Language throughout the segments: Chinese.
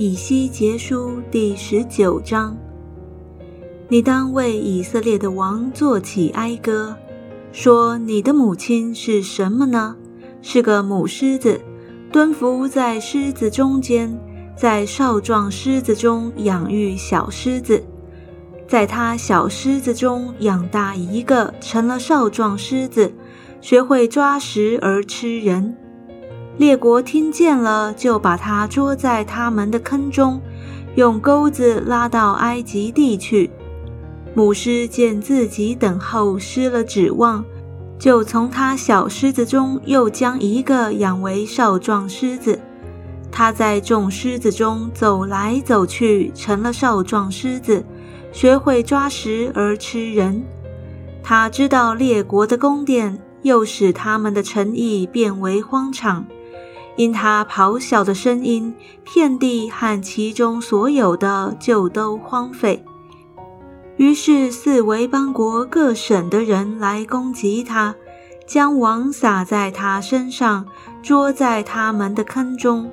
以西结书第十九章：你当为以色列的王作起哀歌，说你的母亲是什么呢？是个母狮子，蹲伏在狮子中间，在少壮狮子中养育小狮子，在他小狮子中养大一个，成了少壮狮子，学会抓食而吃人。列国听见了，就把他捉在他们的坑中，用钩子拉到埃及地去。母狮见自己等候失了指望，就从他小狮子中又将一个养为少壮狮子。他在众狮子中走来走去，成了少壮狮子，学会抓食而吃人。他知道列国的宫殿，又使他们的城邑变为荒场。因他咆哮的声音，遍地和其中所有的就都荒废。于是四围邦国各省的人来攻击他，将网撒在他身上，捉在他们的坑中。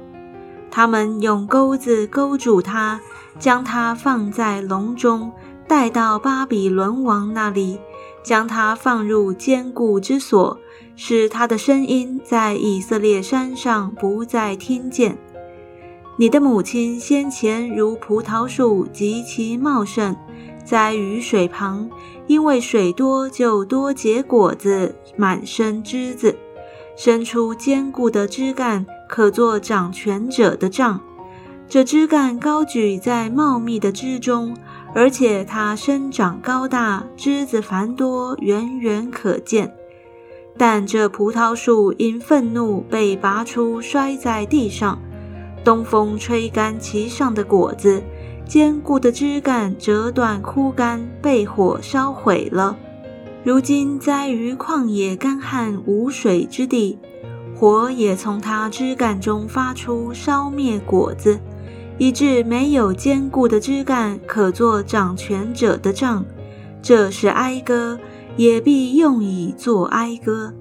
他们用钩子勾住他，将他放在笼中，带到巴比伦王那里，将他放入坚固之所。使他的声音在以色列山上不再听见。你的母亲先前如葡萄树极其茂盛，在雨水旁，因为水多就多结果子，满身枝子，伸出坚固的枝干，可做掌权者的杖。这枝干高举在茂密的枝中，而且它生长高大，枝子繁多，远远可见。但这葡萄树因愤怒被拔出，摔在地上。东风吹干其上的果子，坚固的枝干折断枯干，被火烧毁了。如今栽于旷野干旱无水之地，火也从它枝干中发出，烧灭果子，以致没有坚固的枝干可做掌权者的杖。这是哀歌。也必用以作哀歌。